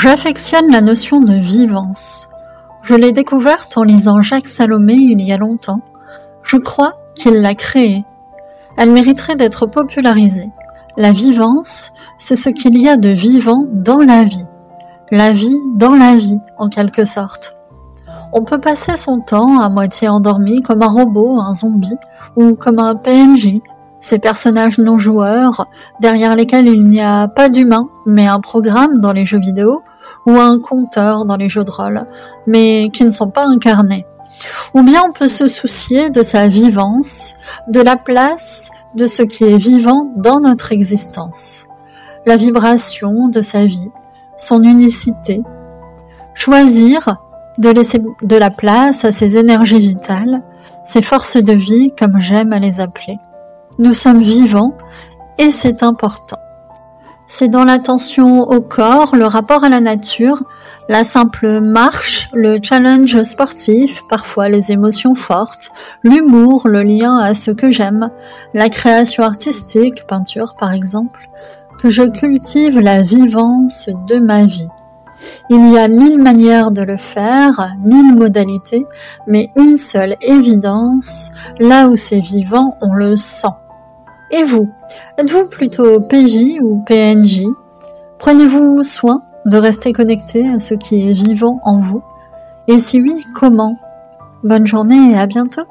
J'affectionne la notion de vivance. Je l'ai découverte en lisant Jacques Salomé il y a longtemps. Je crois qu'il l'a créée. Elle mériterait d'être popularisée. La vivance, c'est ce qu'il y a de vivant dans la vie. La vie dans la vie, en quelque sorte. On peut passer son temps à moitié endormi comme un robot, un zombie, ou comme un PNJ, ces personnages non joueurs, derrière lesquels il n'y a pas d'humain, mais un programme dans les jeux vidéo, ou un compteur dans les jeux de rôle, mais qui ne sont pas incarnés. Ou bien on peut se soucier de sa vivance, de la place de ce qui est vivant dans notre existence, la vibration de sa vie, son unicité, choisir de laisser de la place à ses énergies vitales, ses forces de vie comme j'aime à les appeler. Nous sommes vivants et c'est important. C'est dans l'attention au corps, le rapport à la nature, la simple marche, le challenge sportif, parfois les émotions fortes, l'humour, le lien à ce que j'aime, la création artistique, peinture par exemple, que je cultive la vivance de ma vie. Il y a mille manières de le faire, mille modalités, mais une seule évidence, là où c'est vivant, on le sent. Et vous Êtes-vous plutôt PJ ou PNJ Prenez-vous soin de rester connecté à ce qui est vivant en vous? Et si oui, comment? Bonne journée et à bientôt